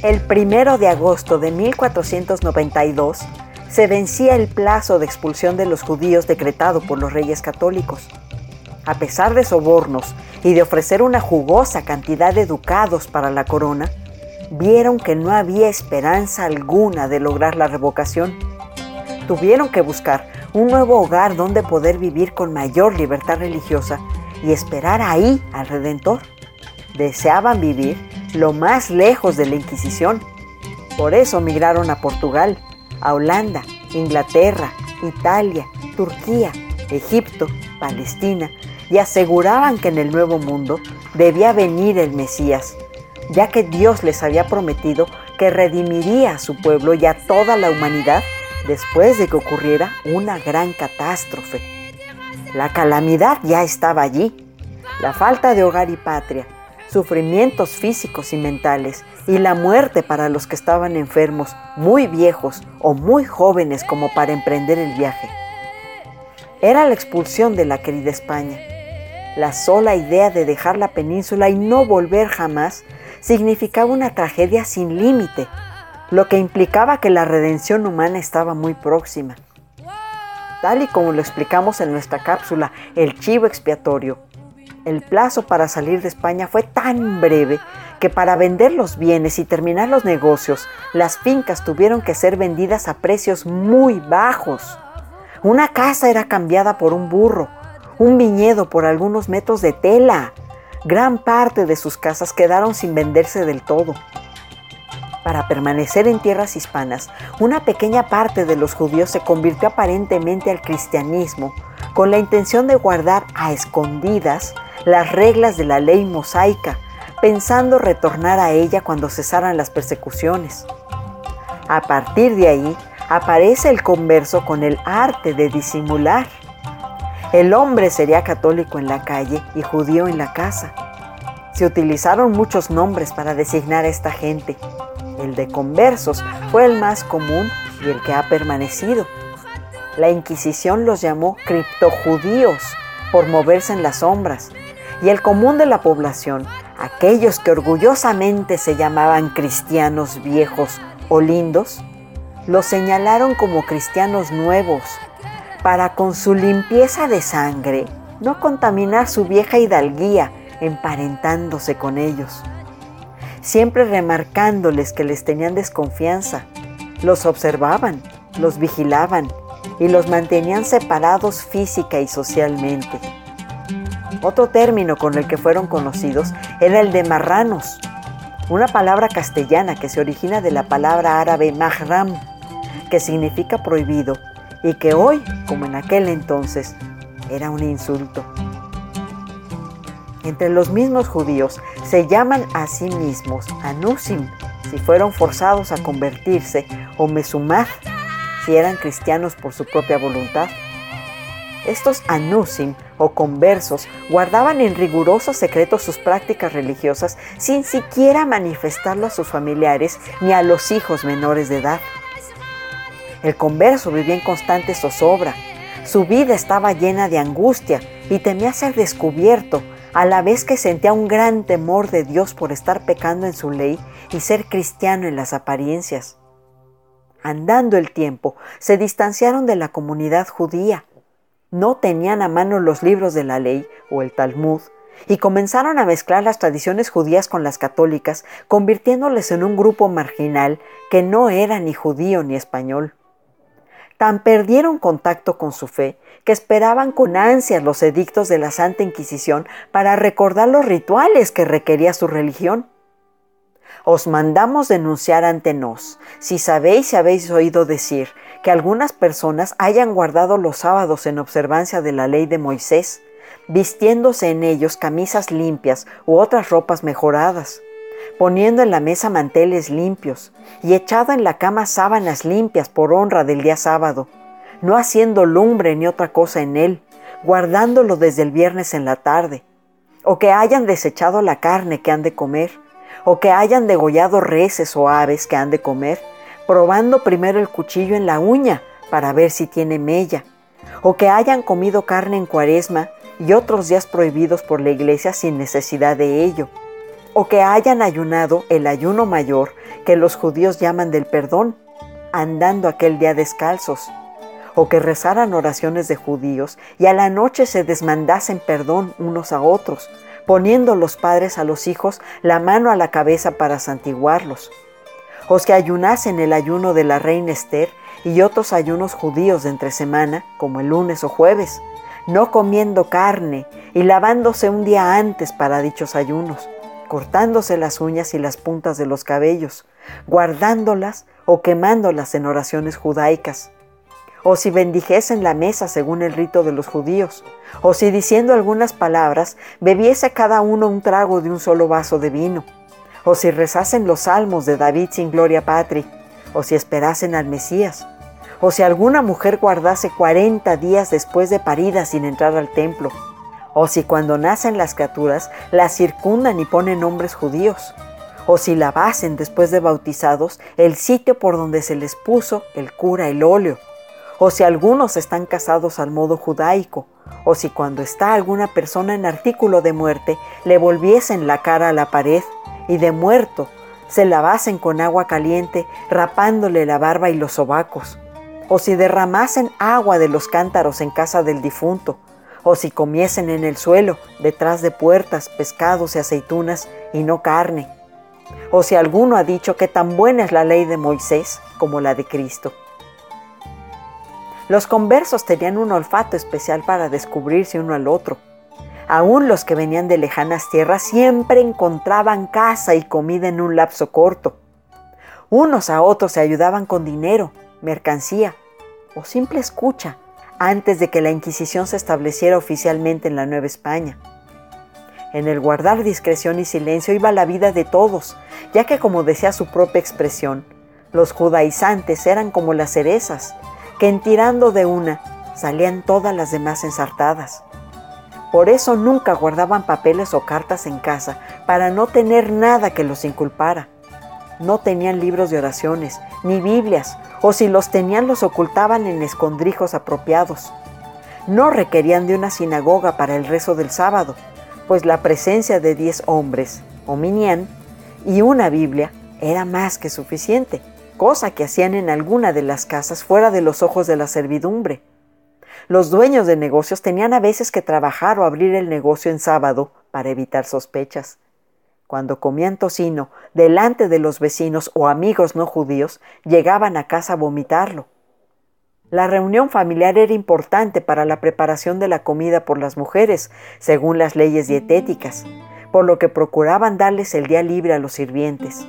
El primero de agosto de 1492 se vencía el plazo de expulsión de los judíos decretado por los reyes católicos. A pesar de sobornos y de ofrecer una jugosa cantidad de ducados para la corona, vieron que no había esperanza alguna de lograr la revocación. Tuvieron que buscar un nuevo hogar donde poder vivir con mayor libertad religiosa y esperar ahí al Redentor. Deseaban vivir lo más lejos de la Inquisición. Por eso migraron a Portugal, a Holanda, Inglaterra, Italia, Turquía, Egipto, Palestina, y aseguraban que en el Nuevo Mundo debía venir el Mesías, ya que Dios les había prometido que redimiría a su pueblo y a toda la humanidad después de que ocurriera una gran catástrofe. La calamidad ya estaba allí, la falta de hogar y patria, sufrimientos físicos y mentales y la muerte para los que estaban enfermos, muy viejos o muy jóvenes como para emprender el viaje. Era la expulsión de la querida España. La sola idea de dejar la península y no volver jamás significaba una tragedia sin límite, lo que implicaba que la redención humana estaba muy próxima. Tal y como lo explicamos en nuestra cápsula El Chivo Expiatorio, el plazo para salir de España fue tan breve que para vender los bienes y terminar los negocios, las fincas tuvieron que ser vendidas a precios muy bajos. Una casa era cambiada por un burro, un viñedo por algunos metros de tela. Gran parte de sus casas quedaron sin venderse del todo. Para permanecer en tierras hispanas, una pequeña parte de los judíos se convirtió aparentemente al cristianismo con la intención de guardar a escondidas las reglas de la ley mosaica, pensando retornar a ella cuando cesaran las persecuciones. A partir de ahí aparece el converso con el arte de disimular. El hombre sería católico en la calle y judío en la casa. Se utilizaron muchos nombres para designar a esta gente. El de conversos fue el más común y el que ha permanecido. La Inquisición los llamó criptojudíos por moverse en las sombras y el común de la población, aquellos que orgullosamente se llamaban cristianos viejos o lindos, los señalaron como cristianos nuevos, para con su limpieza de sangre no contaminar su vieja hidalguía emparentándose con ellos, siempre remarcándoles que les tenían desconfianza, los observaban, los vigilaban y los mantenían separados física y socialmente. Otro término con el que fueron conocidos era el de marranos, una palabra castellana que se origina de la palabra árabe mahram, que significa prohibido y que hoy, como en aquel entonces, era un insulto. Entre los mismos judíos se llaman a sí mismos anusim si fueron forzados a convertirse o mesumad si eran cristianos por su propia voluntad. Estos anusim o conversos guardaban en riguroso secreto sus prácticas religiosas sin siquiera manifestarlo a sus familiares ni a los hijos menores de edad. El converso vivía en constante zozobra. Su vida estaba llena de angustia y temía ser descubierto, a la vez que sentía un gran temor de Dios por estar pecando en su ley y ser cristiano en las apariencias. Andando el tiempo, se distanciaron de la comunidad judía no tenían a mano los libros de la ley o el Talmud y comenzaron a mezclar las tradiciones judías con las católicas, convirtiéndoles en un grupo marginal que no era ni judío ni español. Tan perdieron contacto con su fe que esperaban con ansias los edictos de la Santa Inquisición para recordar los rituales que requería su religión. Os mandamos denunciar ante nos, si sabéis y habéis oído decir que algunas personas hayan guardado los sábados en observancia de la ley de Moisés, vistiéndose en ellos camisas limpias u otras ropas mejoradas, poniendo en la mesa manteles limpios y echado en la cama sábanas limpias por honra del día sábado, no haciendo lumbre ni otra cosa en él, guardándolo desde el viernes en la tarde. o que hayan desechado la carne que han de comer, o que hayan degollado reses o aves que han de comer, probando primero el cuchillo en la uña para ver si tiene mella, o que hayan comido carne en cuaresma y otros días prohibidos por la iglesia sin necesidad de ello, o que hayan ayunado el ayuno mayor que los judíos llaman del perdón, andando aquel día descalzos, o que rezaran oraciones de judíos y a la noche se desmandasen perdón unos a otros, poniendo los padres a los hijos la mano a la cabeza para santiguarlos, o que ayunasen el ayuno de la reina Esther y otros ayunos judíos de entre semana, como el lunes o jueves, no comiendo carne y lavándose un día antes para dichos ayunos, cortándose las uñas y las puntas de los cabellos, guardándolas o quemándolas en oraciones judaicas, o si bendijesen la mesa según el rito de los judíos, o si diciendo algunas palabras bebiese cada uno un trago de un solo vaso de vino, o si rezasen los salmos de David sin gloria patri, o si esperasen al Mesías, o si alguna mujer guardase cuarenta días después de parida sin entrar al templo, o si cuando nacen las criaturas las circundan y ponen nombres judíos, o si lavasen después de bautizados el sitio por donde se les puso el cura el óleo, o si algunos están casados al modo judaico, o si cuando está alguna persona en artículo de muerte le volviesen la cara a la pared y de muerto se lavasen con agua caliente rapándole la barba y los sobacos, o si derramasen agua de los cántaros en casa del difunto, o si comiesen en el suelo, detrás de puertas, pescados y aceitunas, y no carne, o si alguno ha dicho que tan buena es la ley de Moisés como la de Cristo. Los conversos tenían un olfato especial para descubrirse uno al otro. Aún los que venían de lejanas tierras siempre encontraban casa y comida en un lapso corto. Unos a otros se ayudaban con dinero, mercancía o simple escucha antes de que la Inquisición se estableciera oficialmente en la Nueva España. En el guardar discreción y silencio iba la vida de todos, ya que como decía su propia expresión, los judaizantes eran como las cerezas, que en tirando de una salían todas las demás ensartadas. Por eso nunca guardaban papeles o cartas en casa, para no tener nada que los inculpara. No tenían libros de oraciones, ni Biblias, o si los tenían los ocultaban en escondrijos apropiados. No requerían de una sinagoga para el rezo del sábado, pues la presencia de diez hombres, o y una Biblia era más que suficiente, cosa que hacían en alguna de las casas fuera de los ojos de la servidumbre. Los dueños de negocios tenían a veces que trabajar o abrir el negocio en sábado para evitar sospechas. Cuando comían tocino delante de los vecinos o amigos no judíos, llegaban a casa a vomitarlo. La reunión familiar era importante para la preparación de la comida por las mujeres, según las leyes dietéticas, por lo que procuraban darles el día libre a los sirvientes.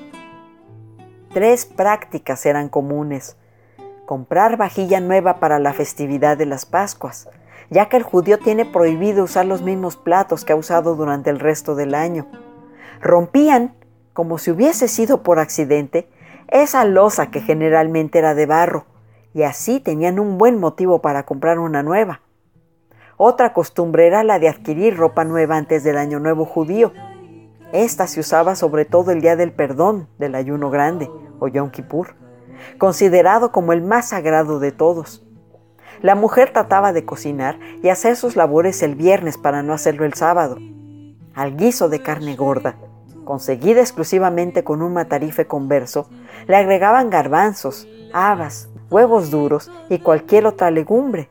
Tres prácticas eran comunes. Comprar vajilla nueva para la festividad de las Pascuas, ya que el judío tiene prohibido usar los mismos platos que ha usado durante el resto del año rompían, como si hubiese sido por accidente, esa losa que generalmente era de barro, y así tenían un buen motivo para comprar una nueva. Otra costumbre era la de adquirir ropa nueva antes del Año Nuevo judío. Esta se usaba sobre todo el día del perdón, del ayuno grande, o Yom Kippur, considerado como el más sagrado de todos. La mujer trataba de cocinar y hacer sus labores el viernes para no hacerlo el sábado. Al guiso de carne gorda, conseguida exclusivamente con un matarife converso, le agregaban garbanzos, habas, huevos duros y cualquier otra legumbre.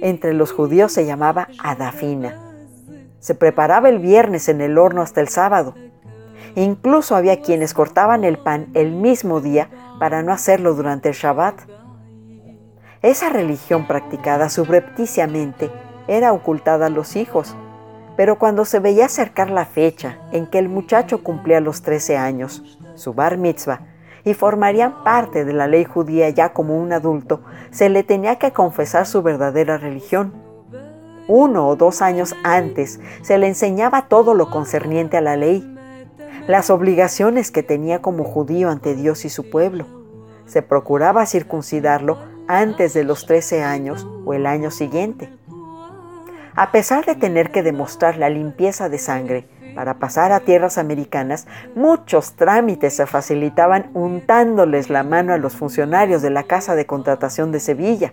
Entre los judíos se llamaba adafina. Se preparaba el viernes en el horno hasta el sábado. Incluso había quienes cortaban el pan el mismo día para no hacerlo durante el Shabbat. Esa religión practicada subrepticiamente era ocultada a los hijos pero cuando se veía acercar la fecha en que el muchacho cumplía los 13 años, su bar mitzvah, y formarían parte de la ley judía ya como un adulto, se le tenía que confesar su verdadera religión. Uno o dos años antes se le enseñaba todo lo concerniente a la ley, las obligaciones que tenía como judío ante Dios y su pueblo. Se procuraba circuncidarlo antes de los 13 años o el año siguiente. A pesar de tener que demostrar la limpieza de sangre para pasar a tierras americanas, muchos trámites se facilitaban untándoles la mano a los funcionarios de la Casa de Contratación de Sevilla.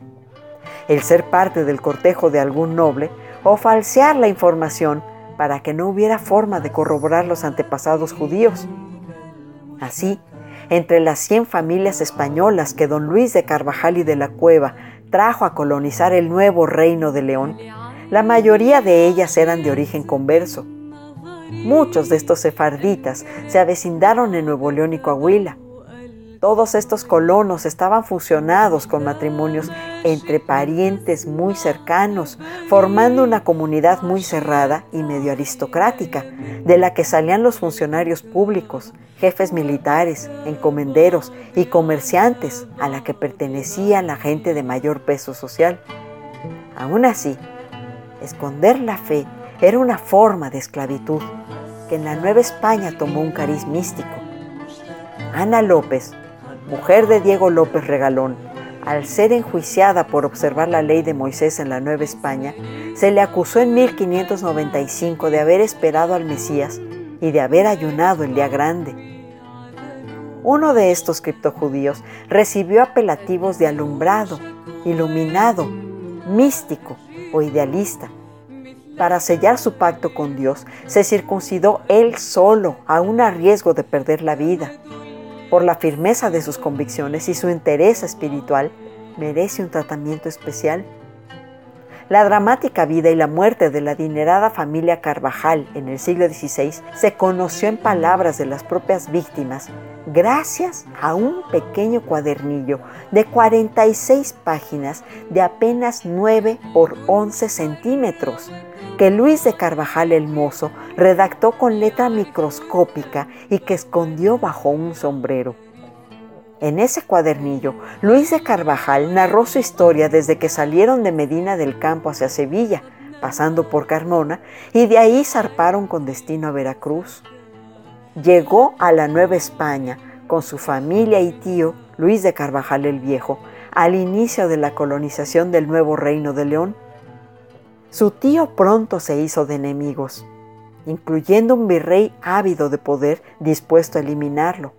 El ser parte del cortejo de algún noble o falsear la información para que no hubiera forma de corroborar los antepasados judíos. Así, entre las 100 familias españolas que don Luis de Carvajal y de la Cueva trajo a colonizar el nuevo reino de León, la mayoría de ellas eran de origen converso. Muchos de estos sefarditas se avecindaron en Nuevo León y Coahuila. Todos estos colonos estaban fusionados con matrimonios entre parientes muy cercanos, formando una comunidad muy cerrada y medio aristocrática, de la que salían los funcionarios públicos, jefes militares, encomenderos y comerciantes, a la que pertenecía la gente de mayor peso social. Aún así, esconder la fe era una forma de esclavitud que en la Nueva España tomó un cariz místico. Ana López mujer de Diego López Regalón, al ser enjuiciada por observar la ley de Moisés en la Nueva España, se le acusó en 1595 de haber esperado al Mesías y de haber ayunado el día grande. Uno de estos criptojudíos recibió apelativos de alumbrado, iluminado, místico o idealista. Para sellar su pacto con Dios, se circuncidó él solo, a un riesgo de perder la vida por la firmeza de sus convicciones y su interés espiritual, merece un tratamiento especial. La dramática vida y la muerte de la adinerada familia Carvajal en el siglo XVI se conoció en palabras de las propias víctimas gracias a un pequeño cuadernillo de 46 páginas de apenas 9 por 11 centímetros, que Luis de Carvajal el Mozo redactó con letra microscópica y que escondió bajo un sombrero. En ese cuadernillo, Luis de Carvajal narró su historia desde que salieron de Medina del Campo hacia Sevilla, pasando por Carmona, y de ahí zarparon con destino a Veracruz. Llegó a la Nueva España con su familia y tío, Luis de Carvajal el Viejo, al inicio de la colonización del nuevo reino de León su tío pronto se hizo de enemigos, incluyendo un virrey ávido de poder dispuesto a eliminarlo.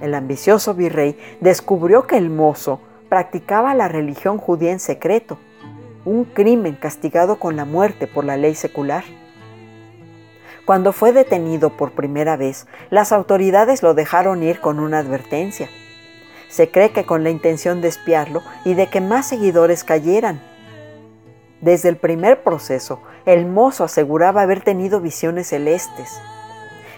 El ambicioso virrey descubrió que el mozo practicaba la religión judía en secreto, un crimen castigado con la muerte por la ley secular. Cuando fue detenido por primera vez, las autoridades lo dejaron ir con una advertencia. Se cree que con la intención de espiarlo y de que más seguidores cayeran, desde el primer proceso, el mozo aseguraba haber tenido visiones celestes.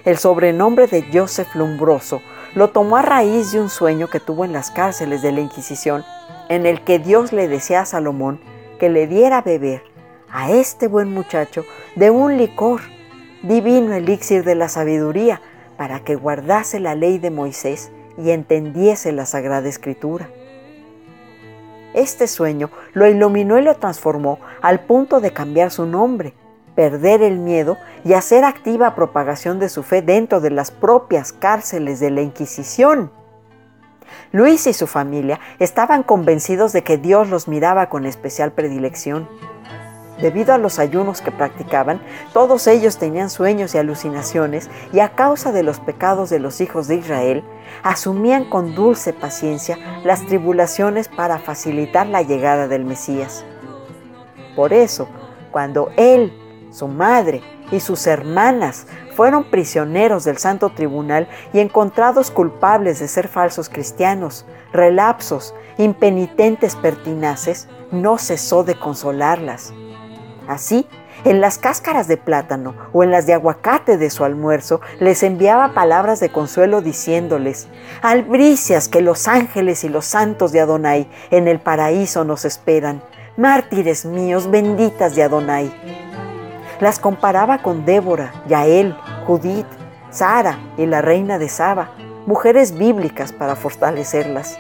El sobrenombre de Joseph Lumbroso lo tomó a raíz de un sueño que tuvo en las cárceles de la Inquisición, en el que Dios le decía a Salomón que le diera a beber a este buen muchacho de un licor, divino elixir de la sabiduría, para que guardase la ley de Moisés y entendiese la Sagrada Escritura. Este sueño lo iluminó y lo transformó al punto de cambiar su nombre, perder el miedo y hacer activa propagación de su fe dentro de las propias cárceles de la Inquisición. Luis y su familia estaban convencidos de que Dios los miraba con especial predilección. Debido a los ayunos que practicaban, todos ellos tenían sueños y alucinaciones y a causa de los pecados de los hijos de Israel, asumían con dulce paciencia las tribulaciones para facilitar la llegada del Mesías. Por eso, cuando él, su madre y sus hermanas fueron prisioneros del Santo Tribunal y encontrados culpables de ser falsos cristianos, relapsos, impenitentes pertinaces, no cesó de consolarlas. Así, en las cáscaras de plátano o en las de aguacate de su almuerzo, les enviaba palabras de consuelo diciéndoles, albricias que los ángeles y los santos de Adonai en el paraíso nos esperan, mártires míos, benditas de Adonai. Las comparaba con Débora, Yael, Judith, Sara y la reina de Saba, mujeres bíblicas para fortalecerlas.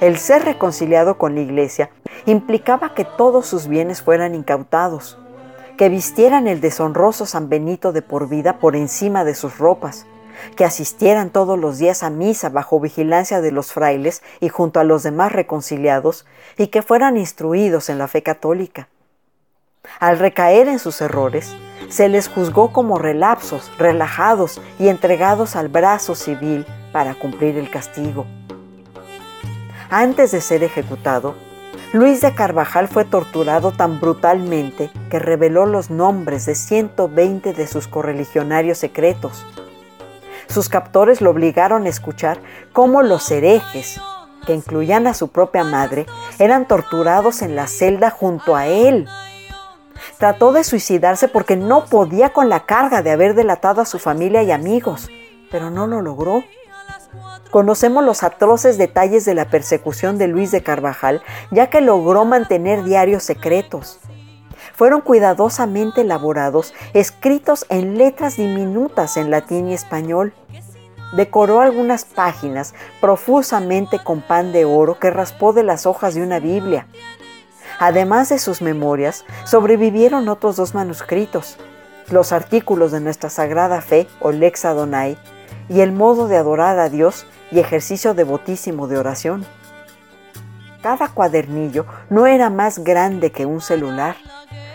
El ser reconciliado con la iglesia implicaba que todos sus bienes fueran incautados, que vistieran el deshonroso San Benito de por vida por encima de sus ropas, que asistieran todos los días a misa bajo vigilancia de los frailes y junto a los demás reconciliados, y que fueran instruidos en la fe católica. Al recaer en sus errores, se les juzgó como relapsos, relajados y entregados al brazo civil para cumplir el castigo. Antes de ser ejecutado, Luis de Carvajal fue torturado tan brutalmente que reveló los nombres de 120 de sus correligionarios secretos. Sus captores lo obligaron a escuchar cómo los herejes, que incluían a su propia madre, eran torturados en la celda junto a él. Trató de suicidarse porque no podía con la carga de haber delatado a su familia y amigos, pero no lo logró. Conocemos los atroces detalles de la persecución de Luis de Carvajal, ya que logró mantener diarios secretos. Fueron cuidadosamente elaborados, escritos en letras diminutas en latín y español. Decoró algunas páginas profusamente con pan de oro que raspó de las hojas de una Biblia. Además de sus memorias, sobrevivieron otros dos manuscritos, los artículos de nuestra sagrada fe o Lex Adonai y el modo de adorar a Dios y ejercicio devotísimo de oración. Cada cuadernillo no era más grande que un celular,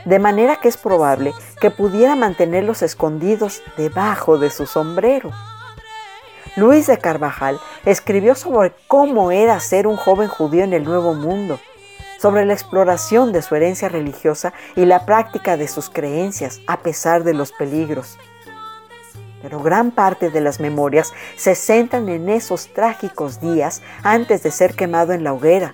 de manera que es probable que pudiera mantenerlos escondidos debajo de su sombrero. Luis de Carvajal escribió sobre cómo era ser un joven judío en el Nuevo Mundo, sobre la exploración de su herencia religiosa y la práctica de sus creencias a pesar de los peligros pero gran parte de las memorias se centran en esos trágicos días antes de ser quemado en la hoguera,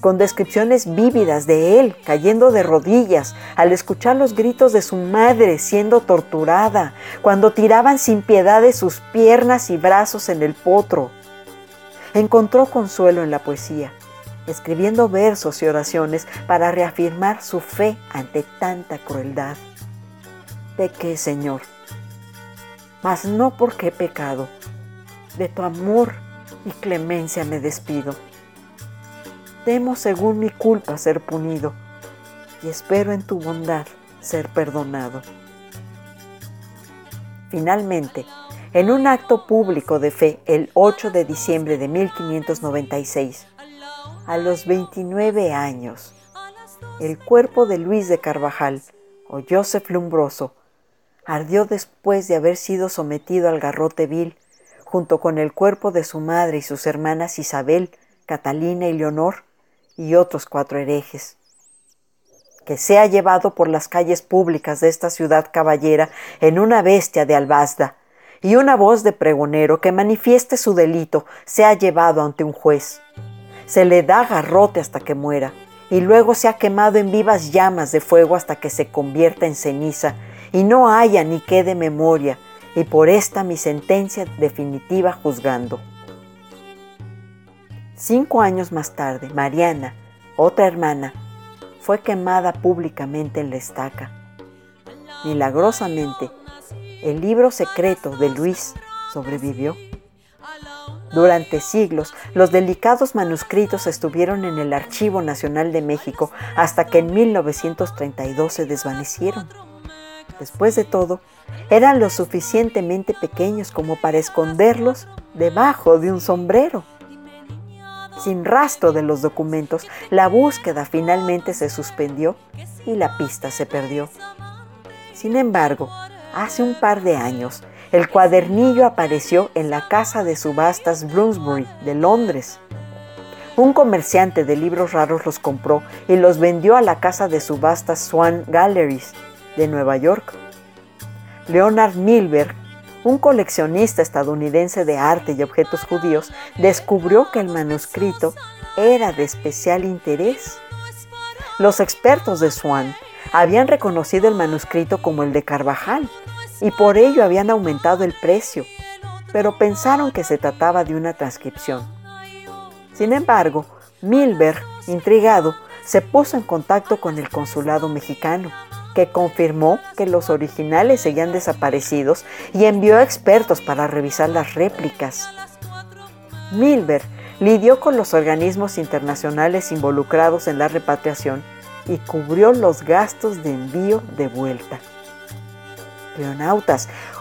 con descripciones vívidas de él cayendo de rodillas al escuchar los gritos de su madre siendo torturada, cuando tiraban sin piedad de sus piernas y brazos en el potro. Encontró consuelo en la poesía, escribiendo versos y oraciones para reafirmar su fe ante tanta crueldad. ¿De qué, Señor? mas no porque he pecado. De tu amor y clemencia me despido. Temo según mi culpa ser punido y espero en tu bondad ser perdonado. Finalmente, en un acto público de fe el 8 de diciembre de 1596, a los 29 años, el cuerpo de Luis de Carvajal o Joseph Lumbroso ardió después de haber sido sometido al garrote vil, junto con el cuerpo de su madre y sus hermanas Isabel, Catalina y Leonor, y otros cuatro herejes. Que sea llevado por las calles públicas de esta ciudad caballera en una bestia de albazda, y una voz de pregonero que manifieste su delito sea llevado ante un juez. Se le da garrote hasta que muera, y luego se ha quemado en vivas llamas de fuego hasta que se convierta en ceniza y no haya ni quede memoria, y por esta mi sentencia definitiva juzgando. Cinco años más tarde, Mariana, otra hermana, fue quemada públicamente en la estaca. Milagrosamente, el libro secreto de Luis sobrevivió. Durante siglos, los delicados manuscritos estuvieron en el Archivo Nacional de México hasta que en 1932 se desvanecieron después de todo, eran lo suficientemente pequeños como para esconderlos debajo de un sombrero. Sin rastro de los documentos, la búsqueda finalmente se suspendió y la pista se perdió. Sin embargo, hace un par de años, el cuadernillo apareció en la casa de subastas Bloomsbury de Londres. Un comerciante de libros raros los compró y los vendió a la casa de subastas Swan Galleries de Nueva York. Leonard Milberg, un coleccionista estadounidense de arte y objetos judíos, descubrió que el manuscrito era de especial interés. Los expertos de Swan habían reconocido el manuscrito como el de Carvajal y por ello habían aumentado el precio, pero pensaron que se trataba de una transcripción. Sin embargo, Milberg, intrigado, se puso en contacto con el consulado mexicano que confirmó que los originales seguían desaparecidos y envió expertos para revisar las réplicas. Milberg lidió con los organismos internacionales involucrados en la repatriación y cubrió los gastos de envío de vuelta.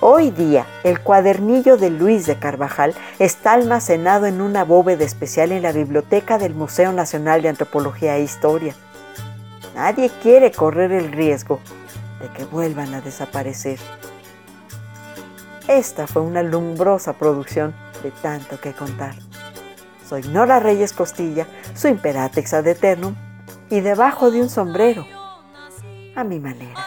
Hoy día el cuadernillo de Luis de Carvajal está almacenado en una bóveda especial en la biblioteca del Museo Nacional de Antropología e Historia. Nadie quiere correr el riesgo de que vuelvan a desaparecer. Esta fue una lumbrosa producción de tanto que contar. Soy Nora Reyes Costilla, su imperatrix ad eternum, y debajo de un sombrero, a mi manera.